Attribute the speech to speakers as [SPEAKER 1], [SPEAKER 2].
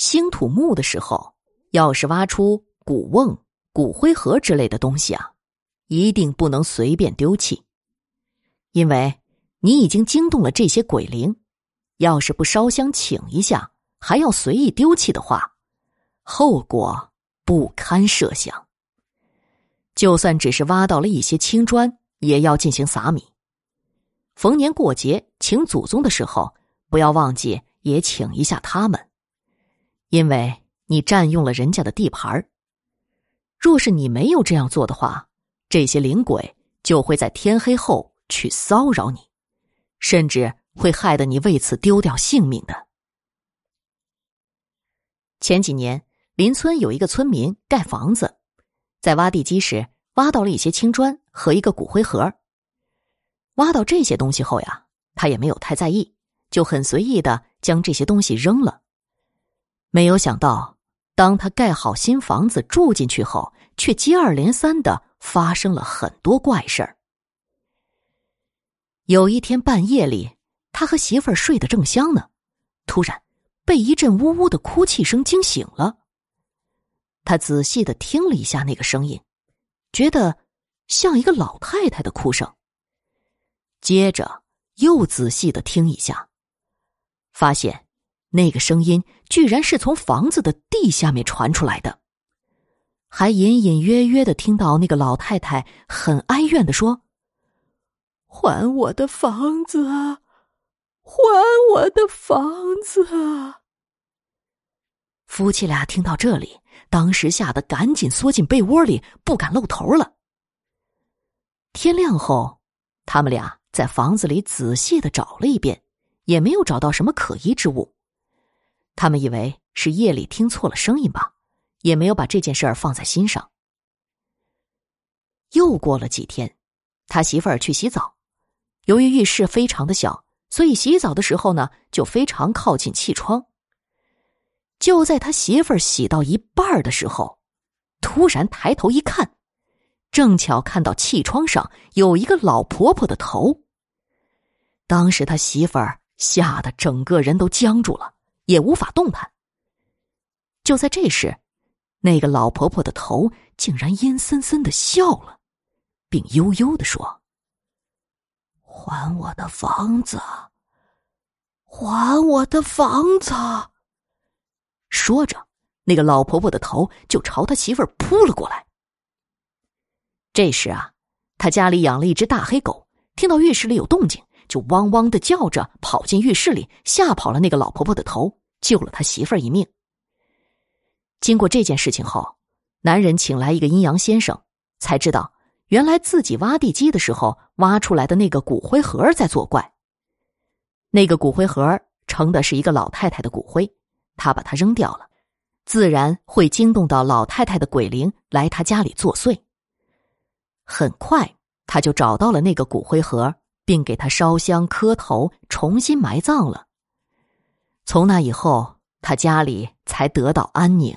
[SPEAKER 1] 兴土木的时候，要是挖出古瓮、骨灰盒之类的东西啊，一定不能随便丢弃，因为你已经惊动了这些鬼灵。要是不烧香请一下，还要随意丢弃的话，后果不堪设想。就算只是挖到了一些青砖，也要进行撒米。逢年过节请祖宗的时候，不要忘记也请一下他们，因为你占用了人家的地盘儿若是你没有这样做的话，这些灵鬼就会在天黑后去骚扰你，甚至。会害得你为此丢掉性命的。前几年，邻村有一个村民盖房子，在挖地基时挖到了一些青砖和一个骨灰盒。挖到这些东西后呀，他也没有太在意，就很随意的将这些东西扔了。没有想到，当他盖好新房子住进去后，却接二连三的发生了很多怪事儿。有一天半夜里。他和媳妇儿睡得正香呢，突然被一阵呜呜的哭泣声惊醒了。他仔细的听了一下那个声音，觉得像一个老太太的哭声。接着又仔细的听一下，发现那个声音居然是从房子的地下面传出来的，还隐隐约约的听到那个老太太很哀怨的说：“还我的房子啊！”还我的房子！夫妻俩听到这里，当时吓得赶紧缩进被窝里，不敢露头了。天亮后，他们俩在房子里仔细的找了一遍，也没有找到什么可疑之物。他们以为是夜里听错了声音吧，也没有把这件事儿放在心上。又过了几天，他媳妇儿去洗澡，由于浴室非常的小。所以洗澡的时候呢，就非常靠近气窗。就在他媳妇儿洗到一半的时候，突然抬头一看，正巧看到气窗上有一个老婆婆的头。当时他媳妇儿吓得整个人都僵住了，也无法动弹。就在这时，那个老婆婆的头竟然阴森森的笑了，并悠悠的说。还我的房子！还我的房子！说着，那个老婆婆的头就朝他媳妇儿扑了过来。这时啊，他家里养了一只大黑狗，听到浴室里有动静，就汪汪的叫着跑进浴室里，吓跑了那个老婆婆的头，救了他媳妇儿一命。经过这件事情后，男人请来一个阴阳先生，才知道。原来自己挖地基的时候挖出来的那个骨灰盒在作怪。那个骨灰盒盛的是一个老太太的骨灰，他把它扔掉了，自然会惊动到老太太的鬼灵来他家里作祟。很快他就找到了那个骨灰盒，并给他烧香磕头，重新埋葬了。从那以后，他家里才得到安宁。